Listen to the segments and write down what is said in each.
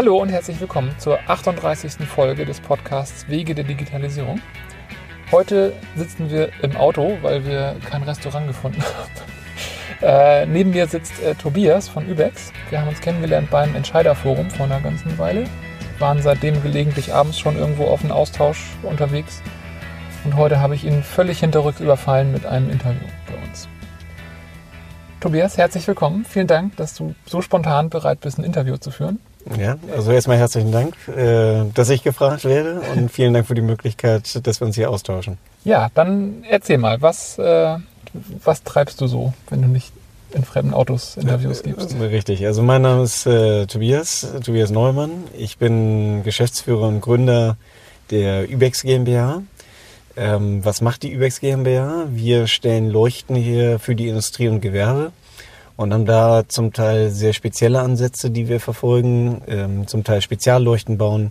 Hallo und herzlich willkommen zur 38. Folge des Podcasts Wege der Digitalisierung. Heute sitzen wir im Auto, weil wir kein Restaurant gefunden haben. Äh, neben mir sitzt äh, Tobias von Übex. Wir haben uns kennengelernt beim Entscheiderforum vor einer ganzen Weile. Waren seitdem gelegentlich abends schon irgendwo auf einen Austausch unterwegs. Und heute habe ich ihn völlig hinterrücks überfallen mit einem Interview bei uns. Tobias, herzlich willkommen. Vielen Dank, dass du so spontan bereit bist, ein Interview zu führen. Ja, also erstmal herzlichen Dank, äh, dass ich gefragt werde und vielen Dank für die Möglichkeit, dass wir uns hier austauschen. Ja, dann erzähl mal, was, äh, was treibst du so, wenn du nicht in fremden Autos Interviews gibst? Richtig, also mein Name ist äh, Tobias, Tobias Neumann. Ich bin Geschäftsführer und Gründer der Übex GmbH. Ähm, was macht die Übex GmbH? Wir stellen Leuchten her für die Industrie und Gewerbe und haben da zum Teil sehr spezielle Ansätze, die wir verfolgen, ähm, zum Teil Spezialleuchten bauen.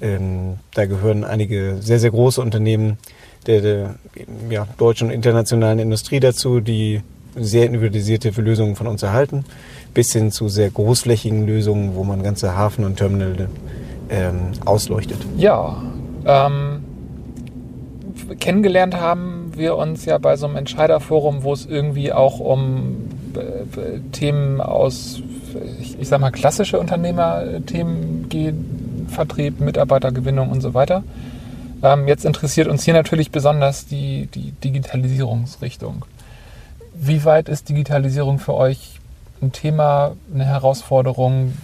Ähm, da gehören einige sehr, sehr große Unternehmen der, der ja, deutschen und internationalen Industrie dazu, die sehr individualisierte Lösungen von uns erhalten, bis hin zu sehr großflächigen Lösungen, wo man ganze Hafen und Terminal ähm, ausleuchtet. Ja, ähm, kennengelernt haben wir uns ja bei so einem Entscheiderforum, wo es irgendwie auch um Themen aus, ich, ich sag mal, klassische Unternehmerthemen gehen, Vertrieb, Mitarbeitergewinnung und so weiter. Ähm, jetzt interessiert uns hier natürlich besonders die, die Digitalisierungsrichtung. Wie weit ist Digitalisierung für euch ein Thema, eine Herausforderung,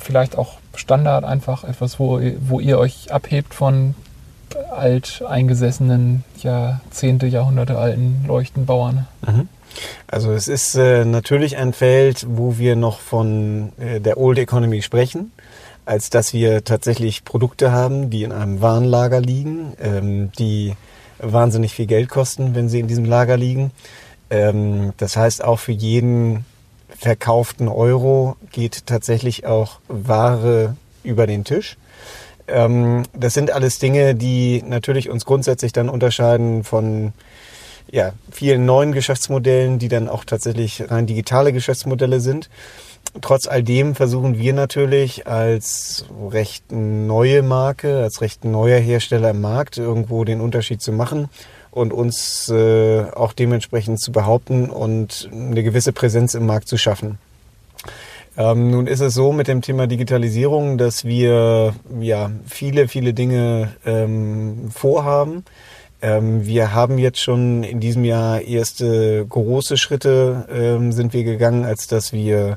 vielleicht auch Standard, einfach etwas, wo, wo ihr euch abhebt von alt eingesessenen, Jahrzehnte, Jahrhunderte alten Leuchtenbauern? Mhm. Also es ist äh, natürlich ein Feld, wo wir noch von äh, der Old Economy sprechen, als dass wir tatsächlich Produkte haben, die in einem Warenlager liegen, ähm, die wahnsinnig viel Geld kosten, wenn sie in diesem Lager liegen. Ähm, das heißt, auch für jeden verkauften Euro geht tatsächlich auch Ware über den Tisch. Ähm, das sind alles Dinge, die natürlich uns grundsätzlich dann unterscheiden von ja, vielen neuen Geschäftsmodellen, die dann auch tatsächlich rein digitale Geschäftsmodelle sind. Trotz all dem versuchen wir natürlich als recht neue Marke, als recht neuer Hersteller im Markt irgendwo den Unterschied zu machen und uns äh, auch dementsprechend zu behaupten und eine gewisse Präsenz im Markt zu schaffen. Ähm, nun ist es so mit dem Thema Digitalisierung, dass wir ja viele, viele Dinge ähm, vorhaben. Ähm, wir haben jetzt schon in diesem Jahr erste große Schritte ähm, sind wir gegangen, als dass wir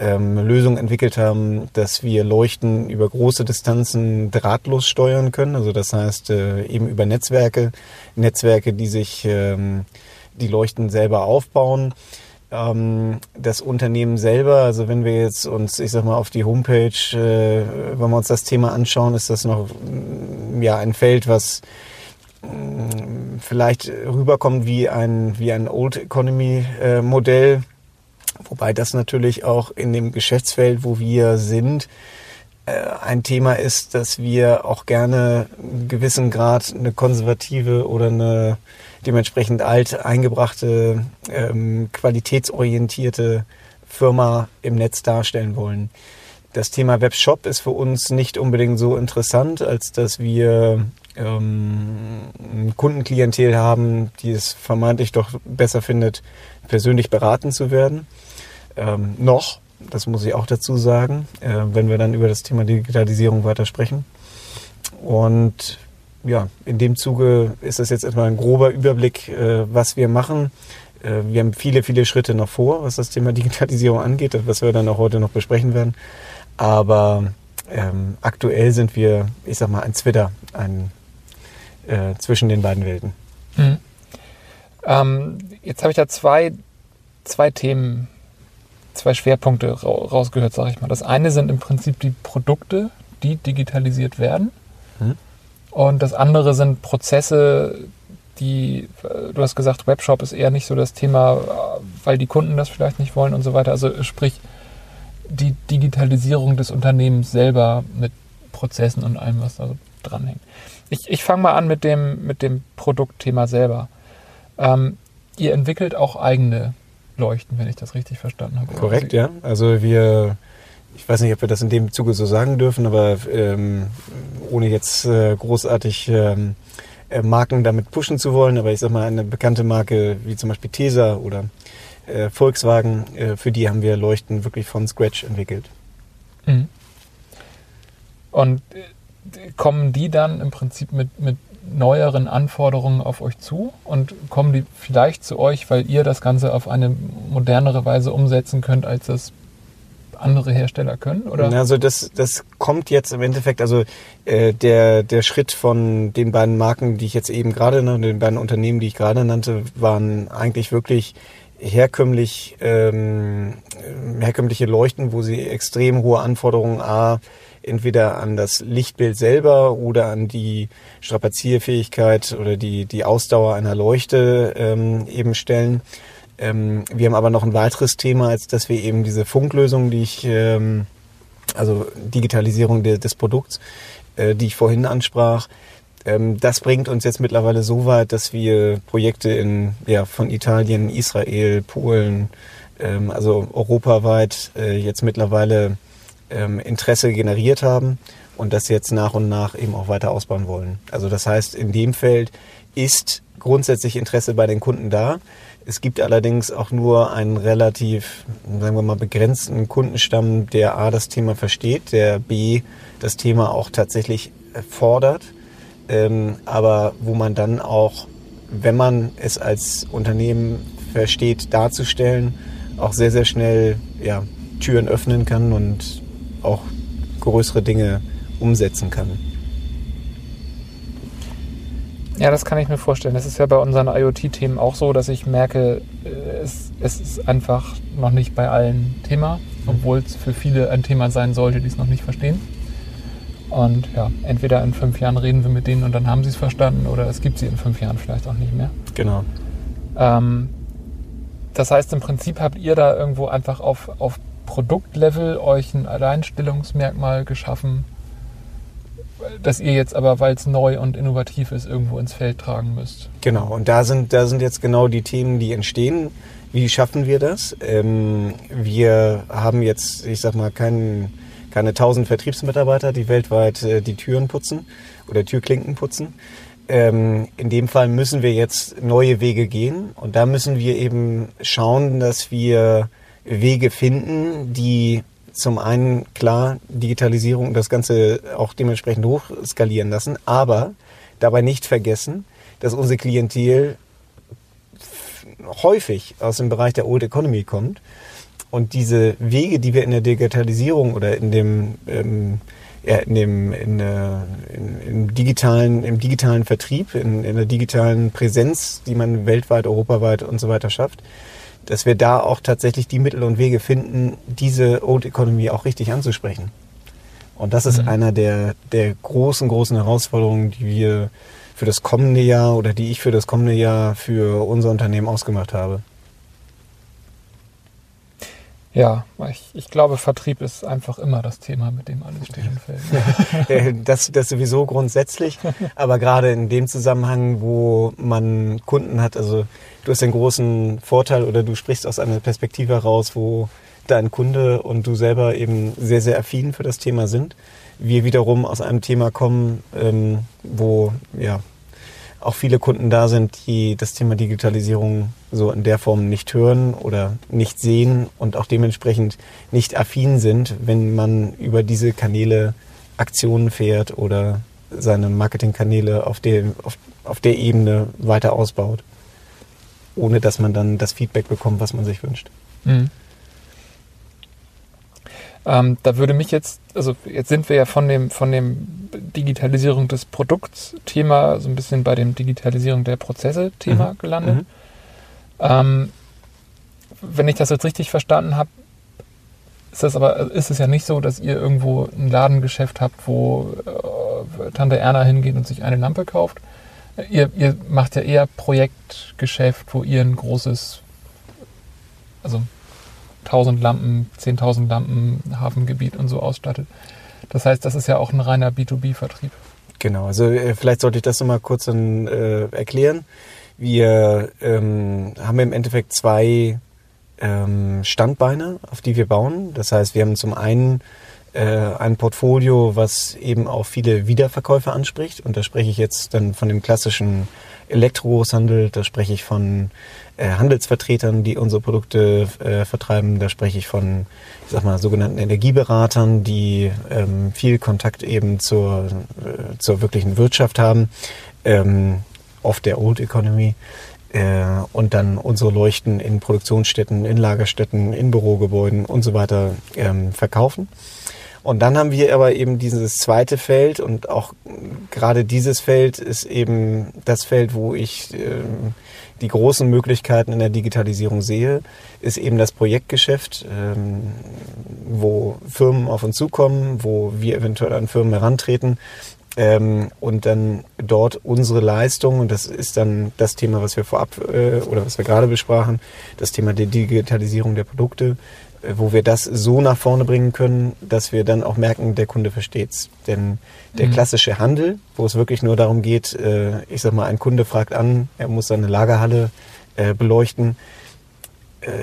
ähm, Lösungen entwickelt haben, dass wir Leuchten über große Distanzen drahtlos steuern können. Also das heißt äh, eben über Netzwerke, Netzwerke, die sich ähm, die Leuchten selber aufbauen ähm, das Unternehmen selber, also wenn wir jetzt uns, ich sag mal, auf die Homepage, äh, wenn wir uns das Thema anschauen, ist das noch ja ein Feld, was vielleicht rüberkommt wie ein, wie ein Old Economy äh, Modell. Wobei das natürlich auch in dem Geschäftsfeld, wo wir sind, äh, ein Thema ist, dass wir auch gerne einen gewissen Grad eine konservative oder eine dementsprechend alt eingebrachte, ähm, qualitätsorientierte Firma im Netz darstellen wollen. Das Thema Webshop ist für uns nicht unbedingt so interessant, als dass wir ähm, Kundenklientel haben, die es vermeintlich doch besser findet, persönlich beraten zu werden. Ähm, noch, das muss ich auch dazu sagen, äh, wenn wir dann über das Thema Digitalisierung weiter sprechen. Und ja, in dem Zuge ist das jetzt erstmal ein grober Überblick, äh, was wir machen. Äh, wir haben viele, viele Schritte noch vor, was das Thema Digitalisierung angeht, was wir dann auch heute noch besprechen werden. Aber ähm, aktuell sind wir, ich sag mal, ein Twitter, ein äh, zwischen den beiden Welten. Mhm. Ähm, jetzt habe ich da zwei, zwei Themen, zwei Schwerpunkte rausgehört, sage ich mal. Das eine sind im Prinzip die Produkte, die digitalisiert werden. Mhm. Und das andere sind Prozesse, die, äh, du hast gesagt, Webshop ist eher nicht so das Thema, äh, weil die Kunden das vielleicht nicht wollen und so weiter. Also sprich, die Digitalisierung des Unternehmens selber mit Prozessen und allem, was da dranhängt. Ich, ich fange mal an mit dem, mit dem Produktthema selber. Ähm, ihr entwickelt auch eigene Leuchten, wenn ich das richtig verstanden habe. Korrekt, ja. Also wir, ich weiß nicht, ob wir das in dem Zuge so sagen dürfen, aber ähm, ohne jetzt äh, großartig ähm, äh, Marken damit pushen zu wollen, aber ich sag mal, eine bekannte Marke wie zum Beispiel Tesa oder äh, Volkswagen, äh, für die haben wir Leuchten wirklich von Scratch entwickelt. Mhm. Und äh, kommen die dann im Prinzip mit, mit neueren Anforderungen auf euch zu und kommen die vielleicht zu euch, weil ihr das Ganze auf eine modernere Weise umsetzen könnt, als das andere Hersteller können? Oder? Also das, das kommt jetzt im Endeffekt, also äh, der, der Schritt von den beiden Marken, die ich jetzt eben gerade nannte, den beiden Unternehmen, die ich gerade nannte, waren eigentlich wirklich herkömmlich, ähm, herkömmliche Leuchten, wo sie extrem hohe Anforderungen A, entweder an das Lichtbild selber oder an die Strapazierfähigkeit oder die, die Ausdauer einer Leuchte ähm, eben stellen. Ähm, wir haben aber noch ein weiteres Thema, als dass wir eben diese Funklösung, die ich, ähm, also Digitalisierung de, des Produkts, äh, die ich vorhin ansprach, ähm, das bringt uns jetzt mittlerweile so weit, dass wir Projekte in, ja, von Italien, Israel, Polen, ähm, also europaweit äh, jetzt mittlerweile ähm, Interesse generiert haben und das jetzt nach und nach eben auch weiter ausbauen wollen. Also das heißt, in dem Feld ist grundsätzlich Interesse bei den Kunden da. Es gibt allerdings auch nur einen relativ, sagen wir mal, begrenzten Kundenstamm, der A, das Thema versteht, der B, das Thema auch tatsächlich fordert, ähm, aber wo man dann auch, wenn man es als Unternehmen versteht, darzustellen, auch sehr, sehr schnell ja, Türen öffnen kann und auch größere Dinge umsetzen kann. Ja, das kann ich mir vorstellen. Das ist ja bei unseren IoT-Themen auch so, dass ich merke, äh, es, es ist einfach noch nicht bei allen Thema, obwohl es für viele ein Thema sein sollte, die es noch nicht verstehen. Und ja, entweder in fünf Jahren reden wir mit denen und dann haben sie es verstanden oder es gibt sie in fünf Jahren vielleicht auch nicht mehr. Genau. Ähm, das heißt, im Prinzip habt ihr da irgendwo einfach auf, auf Produktlevel euch ein Alleinstellungsmerkmal geschaffen, das ihr jetzt aber, weil es neu und innovativ ist, irgendwo ins Feld tragen müsst. Genau, und da sind, da sind jetzt genau die Themen, die entstehen. Wie schaffen wir das? Ähm, wir haben jetzt, ich sag mal, keinen, keine tausend Vertriebsmitarbeiter, die weltweit äh, die Türen putzen oder Türklinken putzen. Ähm, in dem Fall müssen wir jetzt neue Wege gehen und da müssen wir eben schauen, dass wir Wege finden, die zum einen klar Digitalisierung und das Ganze auch dementsprechend hochskalieren lassen, aber dabei nicht vergessen, dass unsere Klientel häufig aus dem Bereich der Old Economy kommt. Und diese Wege, die wir in der Digitalisierung oder in dem ähm, ja, in dem in, äh, in, im digitalen im digitalen Vertrieb in, in der digitalen Präsenz, die man weltweit, europaweit und so weiter schafft, dass wir da auch tatsächlich die Mittel und Wege finden, diese Old Economy auch richtig anzusprechen. Und das ist mhm. einer der, der großen, großen Herausforderungen, die wir für das kommende Jahr oder die ich für das kommende Jahr für unser Unternehmen ausgemacht habe. Ja, ich, ich glaube, Vertrieb ist einfach immer das Thema, mit dem alles steht und fällt. das, das sowieso grundsätzlich, aber gerade in dem Zusammenhang, wo man Kunden hat, also du hast den großen Vorteil oder du sprichst aus einer Perspektive heraus, wo dein Kunde und du selber eben sehr, sehr affin für das Thema sind. Wir wiederum aus einem Thema kommen, ähm, wo ja auch viele Kunden da sind, die das Thema Digitalisierung so in der Form nicht hören oder nicht sehen und auch dementsprechend nicht affin sind, wenn man über diese Kanäle Aktionen fährt oder seine Marketingkanäle auf der, auf, auf der Ebene weiter ausbaut, ohne dass man dann das Feedback bekommt, was man sich wünscht. Mhm. Ähm, da würde mich jetzt, also jetzt sind wir ja von dem, von dem Digitalisierung des Produkts-Thema so ein bisschen bei dem Digitalisierung der Prozesse-Thema mhm. gelandet. Mhm. Ähm, wenn ich das jetzt richtig verstanden habe, ist das aber ist es ja nicht so, dass ihr irgendwo ein Ladengeschäft habt, wo äh, Tante Erna hingeht und sich eine Lampe kauft. Ihr, ihr macht ja eher Projektgeschäft, wo ihr ein großes, also 1000 Lampen, 10.000 Lampen Hafengebiet und so ausstattet. Das heißt, das ist ja auch ein reiner B2B-Vertrieb. Genau, also äh, vielleicht sollte ich das nochmal kurz dann, äh, erklären. Wir ähm, haben im Endeffekt zwei ähm, Standbeine, auf die wir bauen. Das heißt, wir haben zum einen ein Portfolio, was eben auch viele Wiederverkäufer anspricht. Und da spreche ich jetzt dann von dem klassischen Elektrogroßhandel, da spreche ich von äh, Handelsvertretern, die unsere Produkte äh, vertreiben, da spreche ich von, ich sag mal, sogenannten Energieberatern, die ähm, viel Kontakt eben zur, äh, zur wirklichen Wirtschaft haben, ähm, oft der Old Economy. Äh, und dann unsere Leuchten in Produktionsstätten, in Lagerstätten, in Bürogebäuden und so weiter ähm, verkaufen. Und dann haben wir aber eben dieses zweite Feld und auch gerade dieses Feld ist eben das Feld, wo ich äh, die großen Möglichkeiten in der Digitalisierung sehe, ist eben das Projektgeschäft, ähm, wo Firmen auf uns zukommen, wo wir eventuell an Firmen herantreten ähm, und dann dort unsere Leistung, und das ist dann das Thema, was wir vorab äh, oder was wir gerade besprachen, das Thema der Digitalisierung der Produkte, wo wir das so nach vorne bringen können, dass wir dann auch merken, der Kunde versteht's. Denn der mhm. klassische Handel, wo es wirklich nur darum geht, äh, ich sag mal, ein Kunde fragt an, er muss seine Lagerhalle äh, beleuchten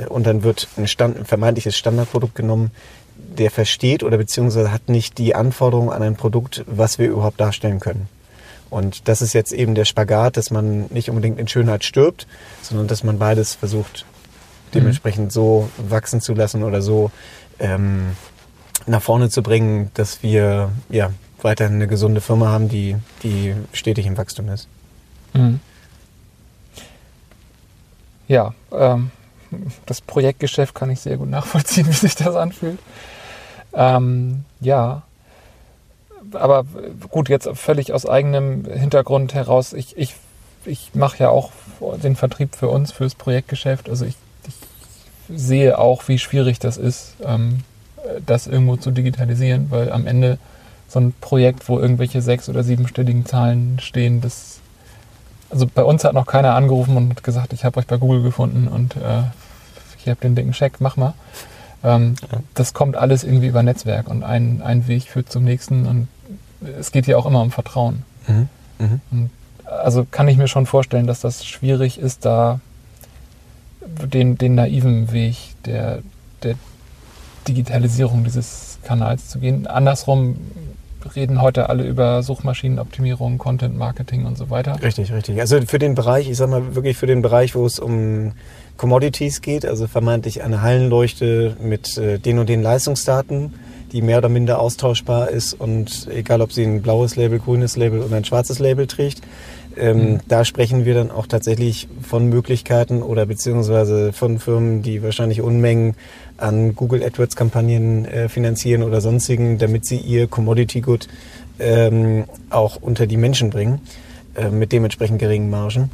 und dann wird ein, Stand, ein vermeintliches Standardprodukt genommen, der versteht oder beziehungsweise hat nicht die Anforderungen an ein Produkt, was wir überhaupt darstellen können. Und das ist jetzt eben der Spagat, dass man nicht unbedingt in Schönheit stirbt, sondern dass man beides versucht dementsprechend so wachsen zu lassen oder so ähm, nach vorne zu bringen, dass wir ja weiterhin eine gesunde Firma haben, die, die stetig im Wachstum ist. Mhm. Ja, ähm, das Projektgeschäft kann ich sehr gut nachvollziehen, wie sich das anfühlt. Ähm, ja, aber gut, jetzt völlig aus eigenem Hintergrund heraus. Ich, ich, ich mache ja auch den Vertrieb für uns, fürs Projektgeschäft. Also ich sehe auch, wie schwierig das ist, ähm, das irgendwo zu digitalisieren, weil am Ende so ein Projekt, wo irgendwelche sechs- oder siebenstelligen Zahlen stehen, das also bei uns hat noch keiner angerufen und gesagt, ich habe euch bei Google gefunden und äh, ich habe den dicken Scheck, mach mal. Ähm, ja. Das kommt alles irgendwie über Netzwerk und ein, ein Weg führt zum nächsten und es geht ja auch immer um Vertrauen. Mhm. Mhm. also kann ich mir schon vorstellen, dass das schwierig ist, da den, den naiven Weg der, der Digitalisierung dieses Kanals zu gehen. Andersrum reden heute alle über Suchmaschinenoptimierung, Content Marketing und so weiter. Richtig, richtig. Also für den Bereich, ich sag mal wirklich für den Bereich, wo es um Commodities geht, also vermeintlich eine Hallenleuchte mit äh, den und den Leistungsdaten, die mehr oder minder austauschbar ist und egal ob sie ein blaues Label, grünes Label oder ein schwarzes Label trägt, ähm, mhm. Da sprechen wir dann auch tatsächlich von Möglichkeiten oder beziehungsweise von Firmen, die wahrscheinlich Unmengen an Google AdWords Kampagnen äh, finanzieren oder sonstigen, damit sie ihr Commodity Good ähm, auch unter die Menschen bringen, äh, mit dementsprechend geringen Margen.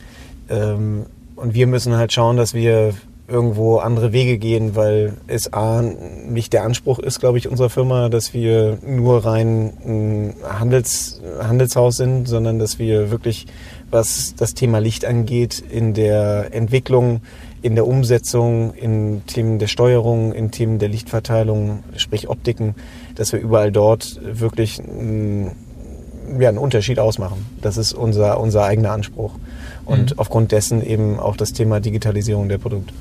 Ähm, und wir müssen halt schauen, dass wir irgendwo andere Wege gehen, weil es A, nicht der Anspruch ist, glaube ich, unserer Firma, dass wir nur rein ein Handels, Handelshaus sind, sondern dass wir wirklich, was das Thema Licht angeht, in der Entwicklung, in der Umsetzung, in Themen der Steuerung, in Themen der Lichtverteilung, sprich Optiken, dass wir überall dort wirklich einen, ja, einen Unterschied ausmachen. Das ist unser, unser eigener Anspruch. Und mhm. aufgrund dessen eben auch das Thema Digitalisierung der Produkte.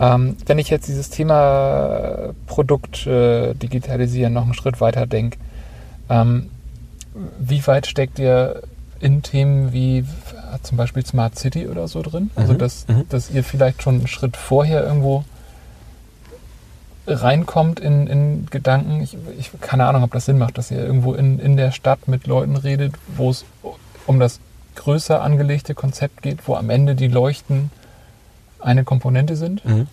Ähm, wenn ich jetzt dieses Thema Produkt äh, digitalisieren noch einen Schritt weiter denke, ähm, wie weit steckt ihr in Themen wie zum Beispiel Smart City oder so drin? Also, mhm. dass, mhm. dass ihr vielleicht schon einen Schritt vorher irgendwo reinkommt in, in Gedanken. Ich, ich keine Ahnung, ob das Sinn macht, dass ihr irgendwo in, in der Stadt mit Leuten redet, wo es um das größer angelegte Konzept geht, wo am Ende die Leuchten eine Komponente sind? Mhm.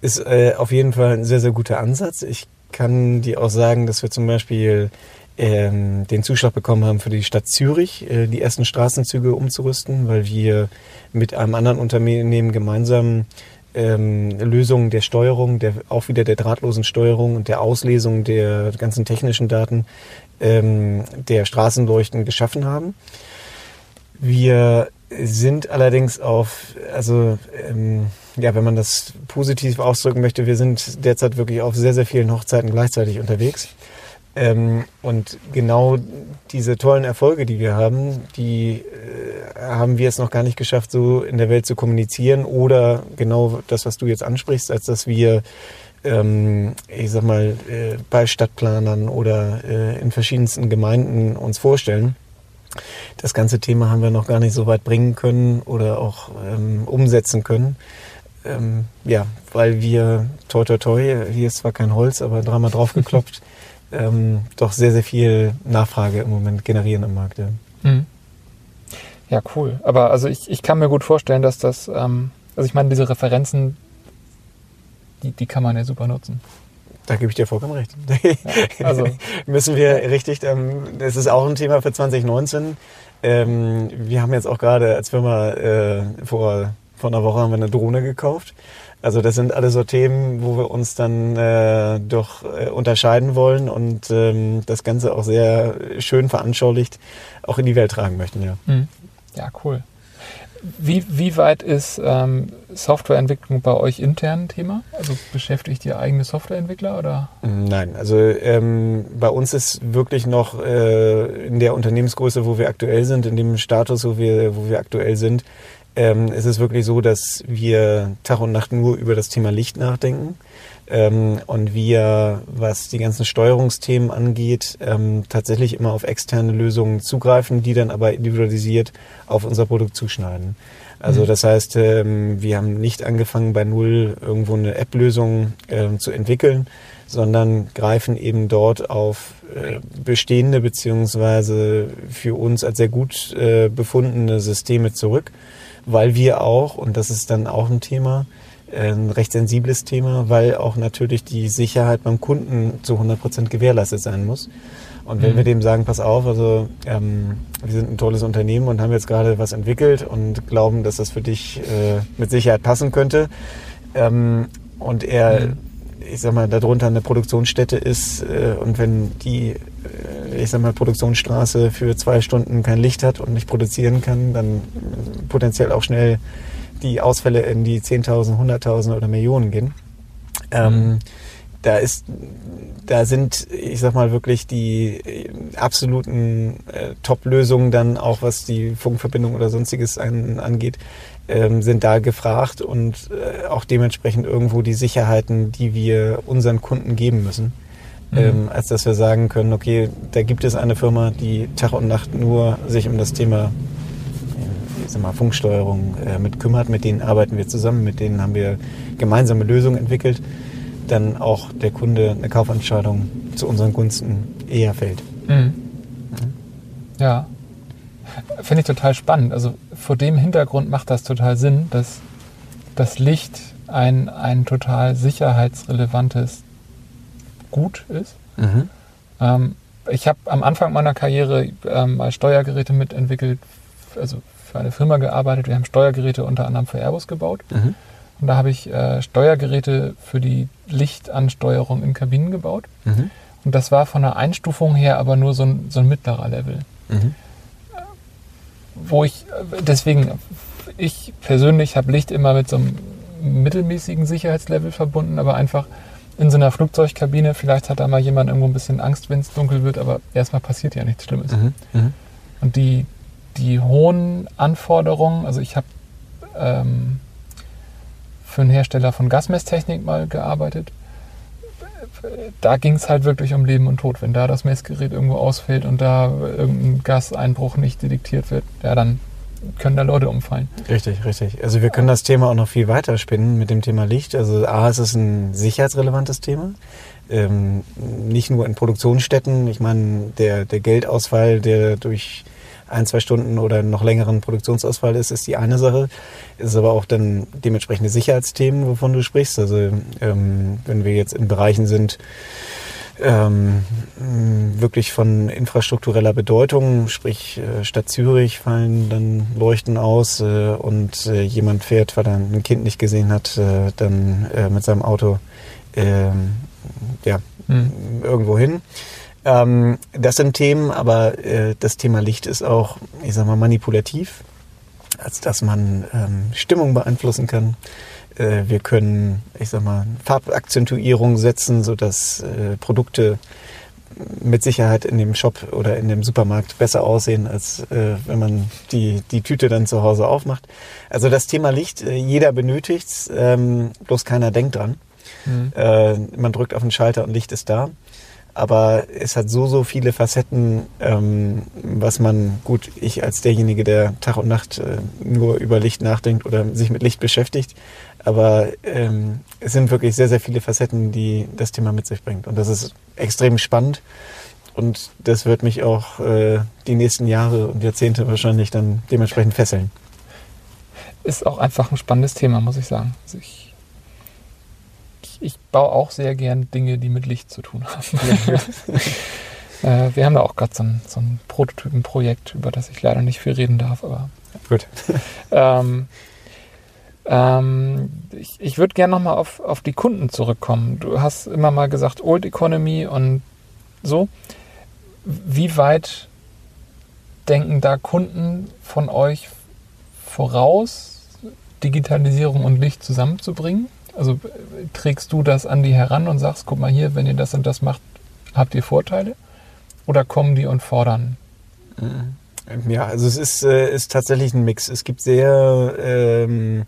Ist äh, auf jeden Fall ein sehr, sehr guter Ansatz. Ich kann dir auch sagen, dass wir zum Beispiel ähm, den Zuschlag bekommen haben für die Stadt Zürich, äh, die ersten Straßenzüge umzurüsten, weil wir mit einem anderen Unternehmen gemeinsam ähm, Lösungen der Steuerung, der, auch wieder der drahtlosen Steuerung und der Auslesung der ganzen technischen Daten ähm, der Straßenleuchten geschaffen haben. Wir sind allerdings auf, also ähm, ja, wenn man das positiv ausdrücken möchte, wir sind derzeit wirklich auf sehr, sehr vielen Hochzeiten gleichzeitig unterwegs. Ähm, und genau diese tollen Erfolge, die wir haben, die äh, haben wir es noch gar nicht geschafft, so in der Welt zu kommunizieren oder genau das, was du jetzt ansprichst, als dass wir ähm, ich sag mal, äh, bei Stadtplanern oder äh, in verschiedensten Gemeinden uns vorstellen. Das ganze Thema haben wir noch gar nicht so weit bringen können oder auch ähm, umsetzen können. Ähm, ja, weil wir, toi toi toi, hier ist zwar kein Holz, aber dreimal draufgeklopft, ähm, doch sehr, sehr viel Nachfrage im Moment generieren im Markt. Ja, mhm. ja cool. Aber also ich, ich kann mir gut vorstellen, dass das, ähm, also ich meine, diese Referenzen, die, die kann man ja super nutzen. Da gebe ich dir vollkommen recht. Ja, also müssen wir richtig, ähm, das ist auch ein Thema für 2019. Ähm, wir haben jetzt auch gerade als Firma äh, vor, vor einer Woche haben wir eine Drohne gekauft. Also das sind alles so Themen, wo wir uns dann äh, doch äh, unterscheiden wollen und ähm, das Ganze auch sehr schön veranschaulicht auch in die Welt tragen möchten. Ja, mhm. ja cool. Wie, wie weit ist ähm, Softwareentwicklung bei euch intern ein Thema? Also beschäftigt ihr eigene Softwareentwickler oder? Nein, also ähm, bei uns ist wirklich noch äh, in der Unternehmensgröße, wo wir aktuell sind, in dem Status, wo wir, wo wir aktuell sind, ähm, ist es wirklich so, dass wir Tag und Nacht nur über das Thema Licht nachdenken. Ähm, und wir, was die ganzen Steuerungsthemen angeht, ähm, tatsächlich immer auf externe Lösungen zugreifen, die dann aber individualisiert auf unser Produkt zuschneiden. Also mhm. das heißt, ähm, wir haben nicht angefangen bei Null irgendwo eine App-Lösung äh, zu entwickeln, sondern greifen eben dort auf äh, bestehende beziehungsweise für uns als sehr gut äh, befundene Systeme zurück, weil wir auch, und das ist dann auch ein Thema, ein recht sensibles Thema, weil auch natürlich die Sicherheit beim Kunden zu 100 Prozent gewährleistet sein muss. Und wenn mhm. wir dem sagen, pass auf, also ähm, wir sind ein tolles Unternehmen und haben jetzt gerade was entwickelt und glauben, dass das für dich äh, mit Sicherheit passen könnte, ähm, und er, mhm. ich sag mal, darunter eine Produktionsstätte ist äh, und wenn die, äh, ich sag mal, Produktionsstraße für zwei Stunden kein Licht hat und nicht produzieren kann, dann potenziell auch schnell die Ausfälle in die 10.000, 100.000 oder Millionen gehen. Ähm, mhm. da ist, da sind, ich sag mal wirklich die äh, absoluten äh, Top-Lösungen dann auch, was die Funkverbindung oder sonstiges an, angeht, ähm, sind da gefragt und äh, auch dementsprechend irgendwo die Sicherheiten, die wir unseren Kunden geben müssen. Mhm. Ähm, als dass wir sagen können, okay, da gibt es eine Firma, die Tag und Nacht nur sich um das Thema mal, Funksteuerung äh, mit kümmert. Mit denen arbeiten wir zusammen, mit denen haben wir gemeinsame Lösungen entwickelt. Dann auch der Kunde eine Kaufentscheidung zu unseren Gunsten eher fällt. Mhm. Ja, finde ich total spannend. Also vor dem Hintergrund macht das total Sinn, dass das Licht ein, ein total sicherheitsrelevantes Gut ist. Mhm. Ähm, ich habe am Anfang meiner Karriere ähm, mal Steuergeräte mitentwickelt, also für eine Firma gearbeitet. Wir haben Steuergeräte unter anderem für Airbus gebaut. Mhm. Und da habe ich äh, Steuergeräte für die Lichtansteuerung in Kabinen gebaut. Mhm. Und das war von der Einstufung her aber nur so ein, so ein mittlerer Level. Mhm. Wo ich, deswegen, ich persönlich habe Licht immer mit so einem mittelmäßigen Sicherheitslevel verbunden, aber einfach in so einer Flugzeugkabine, vielleicht hat da mal jemand irgendwo ein bisschen Angst, wenn es dunkel wird, aber erstmal passiert ja nichts Schlimmes. Mhm. Mhm. Und die, die hohen Anforderungen, also ich habe ähm, für einen Hersteller von Gasmesstechnik mal gearbeitet. Da ging es halt wirklich um Leben und Tod. Wenn da das Messgerät irgendwo ausfällt und da irgendein Gaseinbruch nicht detektiert wird, ja, dann können da Leute umfallen. Richtig, richtig. Also wir können das Thema auch noch viel weiter spinnen mit dem Thema Licht. Also A, es ist ein sicherheitsrelevantes Thema. Ähm, nicht nur in Produktionsstätten. Ich meine, der, der Geldausfall, der durch ein, zwei Stunden oder noch längeren Produktionsausfall ist, ist die eine Sache. Es ist aber auch dann dementsprechende Sicherheitsthemen, wovon du sprichst. Also ähm, wenn wir jetzt in Bereichen sind, ähm, wirklich von infrastruktureller Bedeutung, sprich äh, Stadt Zürich fallen dann Leuchten aus äh, und äh, jemand fährt, weil er ein Kind nicht gesehen hat, äh, dann äh, mit seinem Auto ähm, ja, hm. irgendwo hin. Ähm, das sind Themen, aber äh, das Thema Licht ist auch, ich sag mal, manipulativ, als dass man ähm, Stimmung beeinflussen kann. Äh, wir können, ich sag mal, Farbakzentuierung setzen, sodass äh, Produkte mit Sicherheit in dem Shop oder in dem Supermarkt besser aussehen, als äh, wenn man die, die Tüte dann zu Hause aufmacht. Also das Thema Licht, äh, jeder benötigt es, ähm, bloß keiner denkt dran. Mhm. Äh, man drückt auf den Schalter und Licht ist da. Aber es hat so, so viele Facetten, ähm, was man, gut, ich als derjenige, der Tag und Nacht äh, nur über Licht nachdenkt oder sich mit Licht beschäftigt, aber ähm, es sind wirklich sehr, sehr viele Facetten, die das Thema mit sich bringt. Und das ist extrem spannend. Und das wird mich auch äh, die nächsten Jahre und Jahrzehnte wahrscheinlich dann dementsprechend fesseln. Ist auch einfach ein spannendes Thema, muss ich sagen. Also ich, ich, baue auch sehr gern Dinge, die mit Licht zu tun haben. äh, wir haben da auch gerade so ein, so ein Prototypenprojekt, über das ich leider nicht viel reden darf, aber. Gut. ähm, ähm, ich ich würde gerne nochmal auf, auf die Kunden zurückkommen. Du hast immer mal gesagt, Old Economy und so. Wie weit denken da Kunden von euch voraus, Digitalisierung und Licht zusammenzubringen? Also trägst du das an die heran und sagst, guck mal hier, wenn ihr das und das macht, habt ihr Vorteile? Oder kommen die und fordern? Ja, also es ist, äh, ist tatsächlich ein Mix. Es gibt sehr ähm,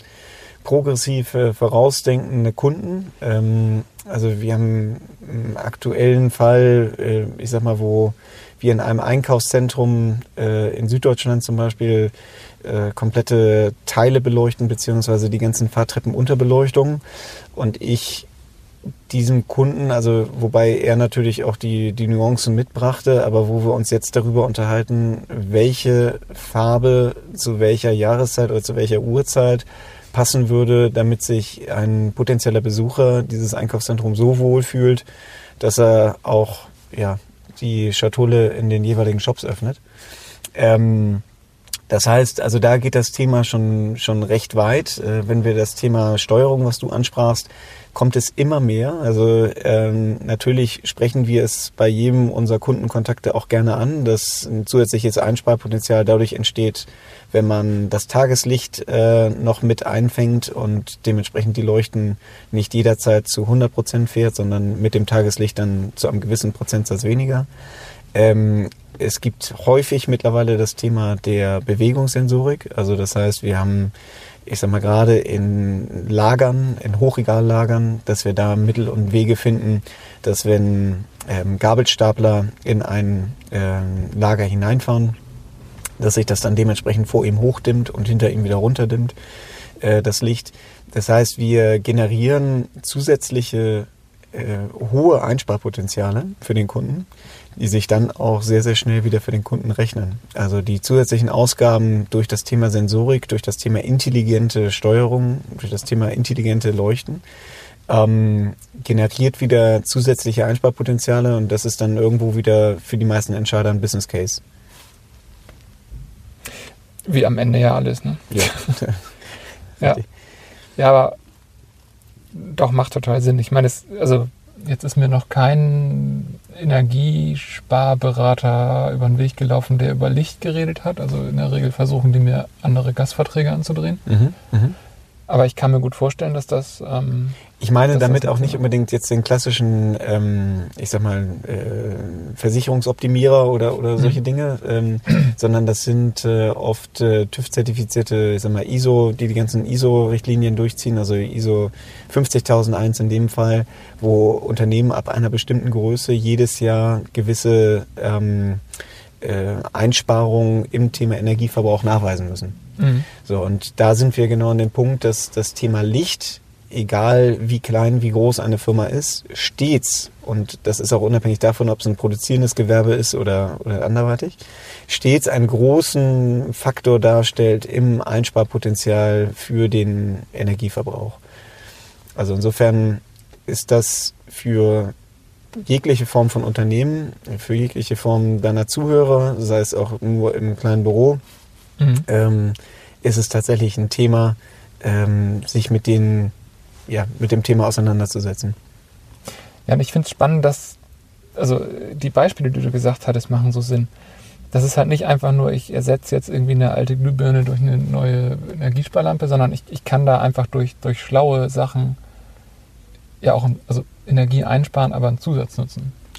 progressive, vorausdenkende Kunden. Ähm, also wir haben im aktuellen Fall, äh, ich sag mal, wo wir in einem Einkaufszentrum äh, in Süddeutschland zum Beispiel äh, komplette Teile beleuchten, beziehungsweise die ganzen Fahrtreppenunterbeleuchtungen. Und ich diesem Kunden, also wobei er natürlich auch die, die Nuancen mitbrachte, aber wo wir uns jetzt darüber unterhalten, welche Farbe zu welcher Jahreszeit oder zu welcher Uhrzeit passen würde, damit sich ein potenzieller Besucher dieses Einkaufszentrum so wohl fühlt, dass er auch ja, die Schatulle in den jeweiligen Shops öffnet. Ähm, das heißt, also da geht das Thema schon, schon recht weit. Äh, wenn wir das Thema Steuerung, was du ansprachst, kommt es immer mehr. Also ähm, natürlich sprechen wir es bei jedem unserer Kundenkontakte auch gerne an, dass ein zusätzliches Einsparpotenzial dadurch entsteht, wenn man das Tageslicht äh, noch mit einfängt und dementsprechend die Leuchten nicht jederzeit zu 100 Prozent fährt, sondern mit dem Tageslicht dann zu einem gewissen Prozentsatz weniger. Ähm, es gibt häufig mittlerweile das Thema der Bewegungssensorik. Also das heißt, wir haben ich sag mal gerade in Lagern, in Hochregallagern, dass wir da Mittel und Wege finden, dass wenn ähm, Gabelstapler in ein ähm, Lager hineinfahren, dass sich das dann dementsprechend vor ihm hochdimmt und hinter ihm wieder runterdimmt, äh, das Licht. Das heißt, wir generieren zusätzliche äh, hohe Einsparpotenziale für den Kunden, die sich dann auch sehr, sehr schnell wieder für den Kunden rechnen. Also die zusätzlichen Ausgaben durch das Thema Sensorik, durch das Thema intelligente Steuerung, durch das Thema intelligente Leuchten, ähm, generiert wieder zusätzliche Einsparpotenziale und das ist dann irgendwo wieder für die meisten Entscheider ein Business Case. Wie am Ende ja alles, ne? Ja. ja. ja, aber doch macht total Sinn. Ich meine, es, also jetzt ist mir noch kein Energiesparberater über den Weg gelaufen, der über Licht geredet hat. Also in der Regel versuchen die mir andere Gasverträge anzudrehen. Mhm, mh. Aber ich kann mir gut vorstellen, dass das. Ähm, ich meine damit auch nicht unbedingt jetzt den klassischen, ähm, ich sag mal, äh, Versicherungsoptimierer oder, oder mhm. solche mhm. Dinge, ähm, sondern das sind äh, oft äh, TÜV-zertifizierte, ich sag mal, ISO, die die ganzen ISO-Richtlinien durchziehen, also ISO 50001 in dem Fall, wo Unternehmen ab einer bestimmten Größe jedes Jahr gewisse ähm, äh, Einsparungen im Thema Energieverbrauch nachweisen müssen. Mhm. So, und da sind wir genau an dem Punkt, dass das Thema Licht, egal wie klein, wie groß eine Firma ist, stets, und das ist auch unabhängig davon, ob es ein produzierendes Gewerbe ist oder, oder anderweitig, stets einen großen Faktor darstellt im Einsparpotenzial für den Energieverbrauch. Also insofern ist das für jegliche Form von Unternehmen, für jegliche Form deiner Zuhörer, sei es auch nur im kleinen Büro, mhm. ähm, ist es tatsächlich ein Thema, ähm, sich mit, den, ja, mit dem Thema auseinanderzusetzen. Ja, und ich finde es spannend, dass, also die Beispiele, die du gesagt hattest, machen so Sinn. Das ist halt nicht einfach nur, ich ersetze jetzt irgendwie eine alte Glühbirne durch eine neue Energiesparlampe, sondern ich, ich kann da einfach durch, durch schlaue Sachen ja auch also Energie einsparen, aber einen Zusatz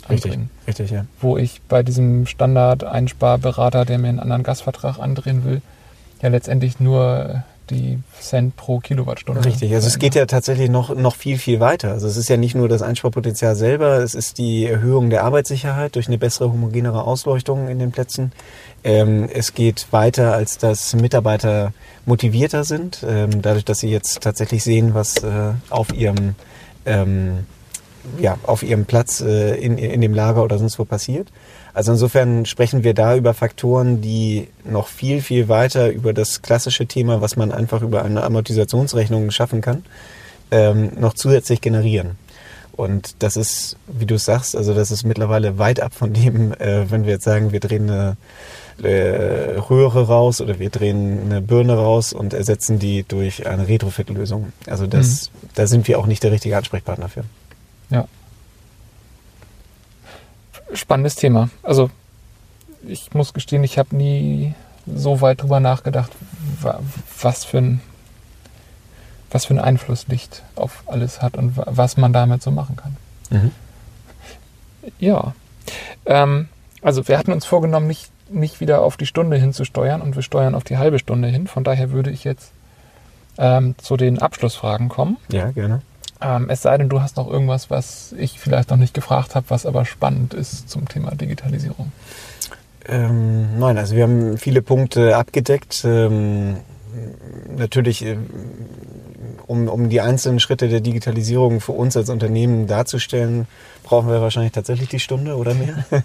nutzen. andrehen. Richtig, richtig, ja. Wo ich bei diesem Standard-Einsparberater, der mir einen anderen Gasvertrag andrehen will, ja letztendlich nur die Cent pro Kilowattstunde. Richtig, also es geht ja tatsächlich noch, noch viel, viel weiter. Also es ist ja nicht nur das Einsparpotenzial selber, es ist die Erhöhung der Arbeitssicherheit durch eine bessere, homogenere Ausleuchtung in den Plätzen. Ähm, es geht weiter, als dass Mitarbeiter motivierter sind, ähm, dadurch, dass sie jetzt tatsächlich sehen, was äh, auf ihrem ähm, ja, auf ihrem Platz äh, in, in dem Lager oder sonst wo passiert. Also insofern sprechen wir da über Faktoren, die noch viel, viel weiter über das klassische Thema, was man einfach über eine Amortisationsrechnung schaffen kann, ähm, noch zusätzlich generieren. Und das ist, wie du sagst, also das ist mittlerweile weit ab von dem, äh, wenn wir jetzt sagen, wir drehen eine äh, Röhre raus oder wir drehen eine Birne raus und ersetzen die durch eine Retrofit-Lösung. Also das, mhm. da sind wir auch nicht der richtige Ansprechpartner für. Ja. Spannendes Thema. Also ich muss gestehen, ich habe nie so weit drüber nachgedacht, was für ein was für einen Einfluss Licht auf alles hat und was man damit so machen kann. Mhm. Ja. Ähm, also wir hatten uns vorgenommen, nicht nicht wieder auf die Stunde hinzusteuern und wir steuern auf die halbe Stunde hin. Von daher würde ich jetzt ähm, zu den Abschlussfragen kommen. Ja, gerne. Ähm, es sei denn, du hast noch irgendwas, was ich vielleicht noch nicht gefragt habe, was aber spannend ist zum Thema Digitalisierung. Ähm, nein, also wir haben viele Punkte abgedeckt. Ähm, natürlich, äh, um, um die einzelnen Schritte der Digitalisierung für uns als Unternehmen darzustellen, brauchen wir wahrscheinlich tatsächlich die Stunde oder mehr.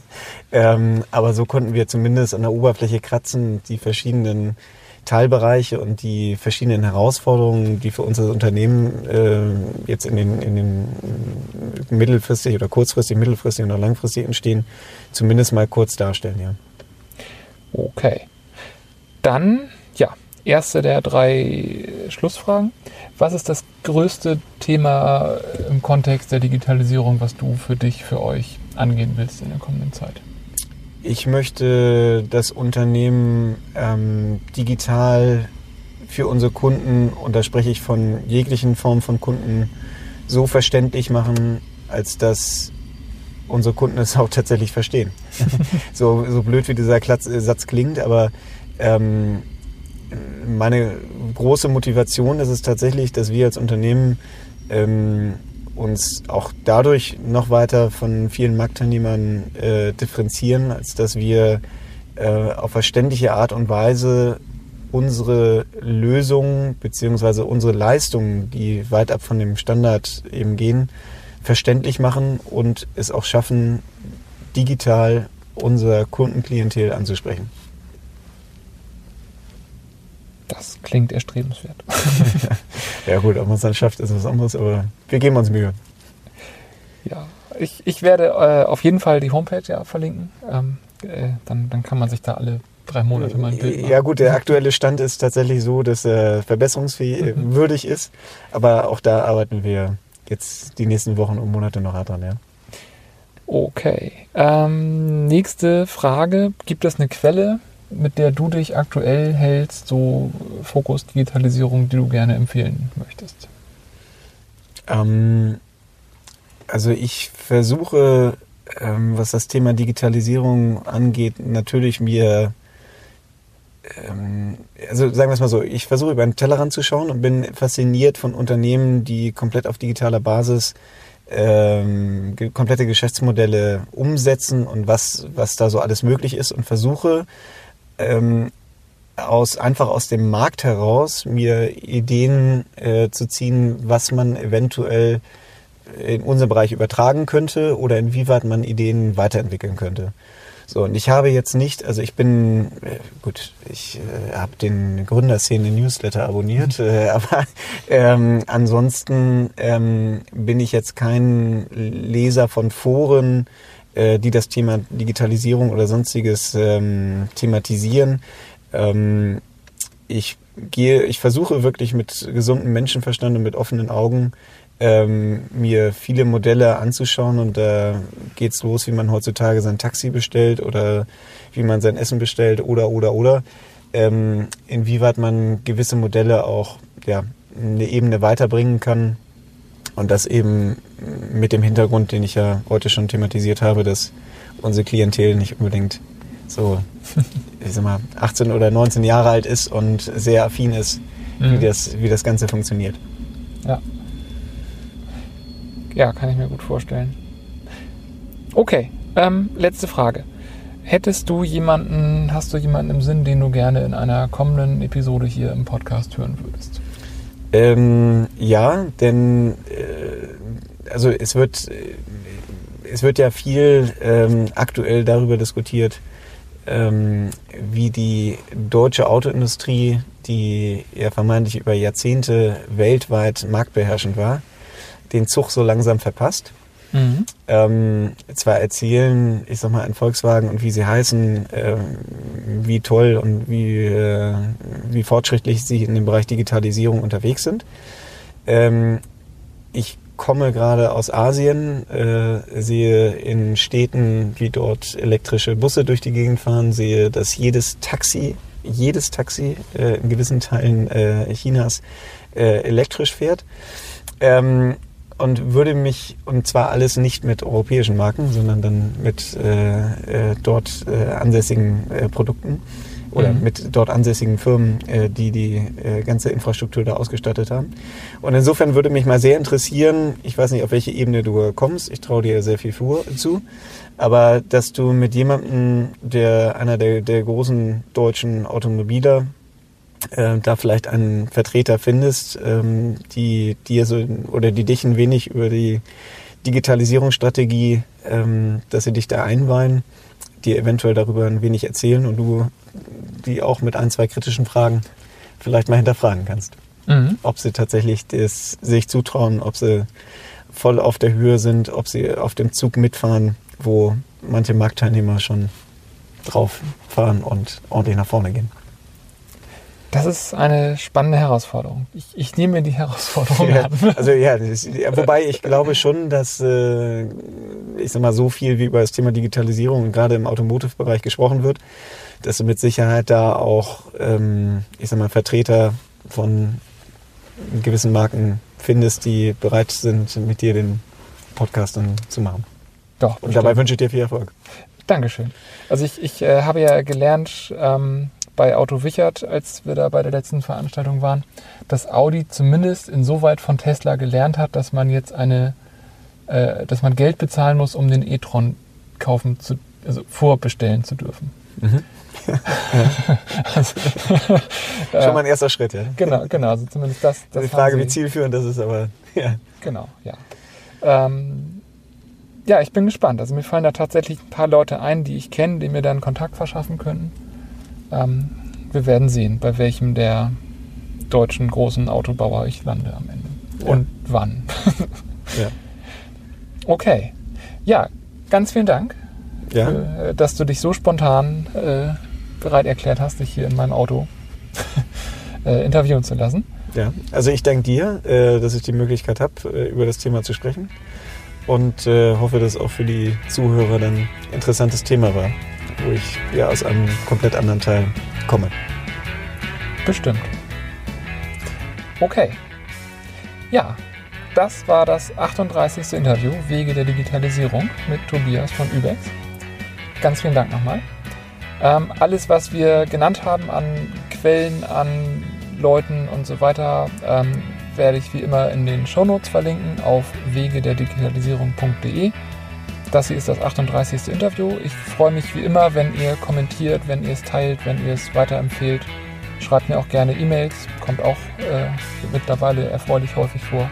ähm, aber so konnten wir zumindest an der Oberfläche kratzen, die verschiedenen Teilbereiche und die verschiedenen Herausforderungen, die für unser Unternehmen äh, jetzt in den, in den mittelfristig oder kurzfristig, mittelfristig oder langfristig entstehen, zumindest mal kurz darstellen, ja. Okay. Dann, ja, erste der drei Schlussfragen. Was ist das größte Thema im Kontext der Digitalisierung, was du für dich, für euch angehen willst in der kommenden Zeit? Ich möchte das Unternehmen ähm, digital für unsere Kunden, und da spreche ich von jeglichen Formen von Kunden, so verständlich machen, als dass unsere Kunden es auch tatsächlich verstehen. so, so blöd wie dieser Satz klingt, aber ähm, meine große Motivation ist es tatsächlich, dass wir als Unternehmen ähm, uns auch dadurch noch weiter von vielen Marktteilnehmern äh, differenzieren, als dass wir äh, auf verständliche Art und Weise unsere Lösungen beziehungsweise unsere Leistungen, die weit ab von dem Standard eben gehen, verständlich machen und es auch schaffen, digital unser Kundenklientel anzusprechen. Das klingt erstrebenswert. ja gut, ob man es dann schafft, ist was anderes, aber wir geben uns Mühe. Ja, ich, ich werde äh, auf jeden Fall die Homepage ja verlinken. Ähm, äh, dann, dann kann man sich da alle drei Monate mal ein Bild machen. Ja gut, der aktuelle Stand ist tatsächlich so, dass er äh, verbesserungswürdig mhm. ist. Aber auch da arbeiten wir jetzt die nächsten Wochen und Monate noch dran, ja. Okay. Ähm, nächste Frage. Gibt es eine Quelle, mit der du dich aktuell hältst, so Fokus Digitalisierung, die du gerne empfehlen möchtest? Ähm, also ich versuche, ähm, was das Thema Digitalisierung angeht, natürlich mir, ähm, also sagen wir es mal so, ich versuche über den Tellerrand zu schauen und bin fasziniert von Unternehmen, die komplett auf digitaler Basis ähm, komplette Geschäftsmodelle umsetzen und was, was da so alles möglich ist und versuche ähm, aus einfach aus dem Markt heraus mir Ideen äh, zu ziehen, was man eventuell in unserem Bereich übertragen könnte oder inwieweit man Ideen weiterentwickeln könnte. So, und ich habe jetzt nicht, also ich bin, äh, gut, ich äh, habe den Gründerszene Newsletter abonniert, äh, aber ähm, ansonsten ähm, bin ich jetzt kein Leser von Foren, äh, die das Thema Digitalisierung oder sonstiges ähm, thematisieren. Ähm, ich gehe, ich versuche wirklich mit gesundem Menschenverstand und mit offenen Augen ähm, mir viele Modelle anzuschauen und da geht's los, wie man heutzutage sein Taxi bestellt oder wie man sein Essen bestellt oder oder oder ähm, inwieweit man gewisse Modelle auch ja eine Ebene weiterbringen kann Und das eben mit dem Hintergrund, den ich ja heute schon thematisiert habe, dass unsere Klientel nicht unbedingt so, ich sag mal, 18 oder 19 Jahre alt ist und sehr affin ist, mhm. wie, das, wie das Ganze funktioniert. Ja. Ja, kann ich mir gut vorstellen. Okay, ähm, letzte Frage. Hättest du jemanden, hast du jemanden im Sinn, den du gerne in einer kommenden Episode hier im Podcast hören würdest? Ähm, ja, denn äh, also es wird äh, es wird ja viel ähm, aktuell darüber diskutiert, ähm, wie die deutsche Autoindustrie, die ja vermeintlich über Jahrzehnte weltweit marktbeherrschend war, den Zug so langsam verpasst. Mhm. Ähm, zwar erzählen, ich sag mal, ein Volkswagen und wie sie heißen, äh, wie toll und wie, äh, wie fortschrittlich sie in dem Bereich Digitalisierung unterwegs sind. Ähm, ich komme gerade aus Asien, äh, sehe in Städten, wie dort elektrische Busse durch die Gegend fahren, sehe, dass jedes Taxi, jedes Taxi äh, in gewissen Teilen äh, Chinas äh, elektrisch fährt. Ähm, und würde mich, und zwar alles nicht mit europäischen Marken, sondern dann mit äh, äh, dort äh, ansässigen äh, Produkten oder mhm. mit dort ansässigen Firmen, äh, die die äh, ganze Infrastruktur da ausgestattet haben. Und insofern würde mich mal sehr interessieren, ich weiß nicht, auf welche Ebene du kommst, ich traue dir sehr viel vor, zu, aber dass du mit jemandem, der einer der, der großen deutschen Automobiler äh, da vielleicht einen Vertreter findest, ähm, die dir so oder die dich ein wenig über die Digitalisierungsstrategie, ähm, dass sie dich da einweihen, dir eventuell darüber ein wenig erzählen und du die auch mit ein, zwei kritischen Fragen vielleicht mal hinterfragen kannst. Mhm. Ob sie tatsächlich das sich zutrauen, ob sie voll auf der Höhe sind, ob sie auf dem Zug mitfahren, wo manche Marktteilnehmer schon drauf fahren und ordentlich nach vorne gehen. Das ist eine spannende Herausforderung. Ich, ich nehme mir die Herausforderung ja, an. Also ja, ist, wobei ich glaube schon, dass äh, ich sag mal so viel wie über das Thema Digitalisierung gerade im Automotive-Bereich gesprochen wird, dass du mit Sicherheit da auch, ähm, ich sag mal, Vertreter von gewissen Marken findest, die bereit sind, mit dir den Podcast dann zu machen. Doch. Und dabei wünsche ich dir viel Erfolg. Dankeschön. Also ich, ich äh, habe ja gelernt, ähm, bei Auto Wichert, als wir da bei der letzten Veranstaltung waren, dass Audi zumindest insoweit von Tesla gelernt hat, dass man jetzt eine, äh, dass man Geld bezahlen muss, um den e-tron kaufen zu, also vorbestellen zu dürfen. Mhm. also, Schon mal ein erster Schritt, ja. Genau, genau. Also zumindest das. das die Frage, wie zielführend das ist, aber ja. Genau, ja. Ähm, ja, ich bin gespannt. Also mir fallen da tatsächlich ein paar Leute ein, die ich kenne, die mir dann Kontakt verschaffen können. Ähm, wir werden sehen, bei welchem der deutschen großen Autobauer ich lande am Ende. Ja. Und wann. ja. Okay. Ja, ganz vielen Dank, ja. für, äh, dass du dich so spontan äh, bereit erklärt hast, dich hier in meinem Auto äh, interviewen zu lassen. Ja, also ich danke dir, äh, dass ich die Möglichkeit habe, äh, über das Thema zu sprechen und äh, hoffe, dass es auch für die Zuhörer dann ein interessantes Thema war wo ich ja aus einem komplett anderen Teil komme. Bestimmt. Okay. Ja, das war das 38. Interview Wege der Digitalisierung mit Tobias von Übex. Ganz vielen Dank nochmal. Ähm, alles, was wir genannt haben an Quellen, an Leuten und so weiter, ähm, werde ich wie immer in den Shownotes verlinken auf wegederdigitalisierung.de. Das hier ist das 38. Interview. Ich freue mich wie immer, wenn ihr kommentiert, wenn ihr es teilt, wenn ihr es weiterempfehlt. Schreibt mir auch gerne E-Mails, kommt auch äh, mittlerweile erfreulich häufig vor.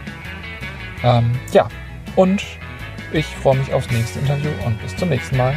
Ähm, ja, und ich freue mich aufs nächste Interview und bis zum nächsten Mal.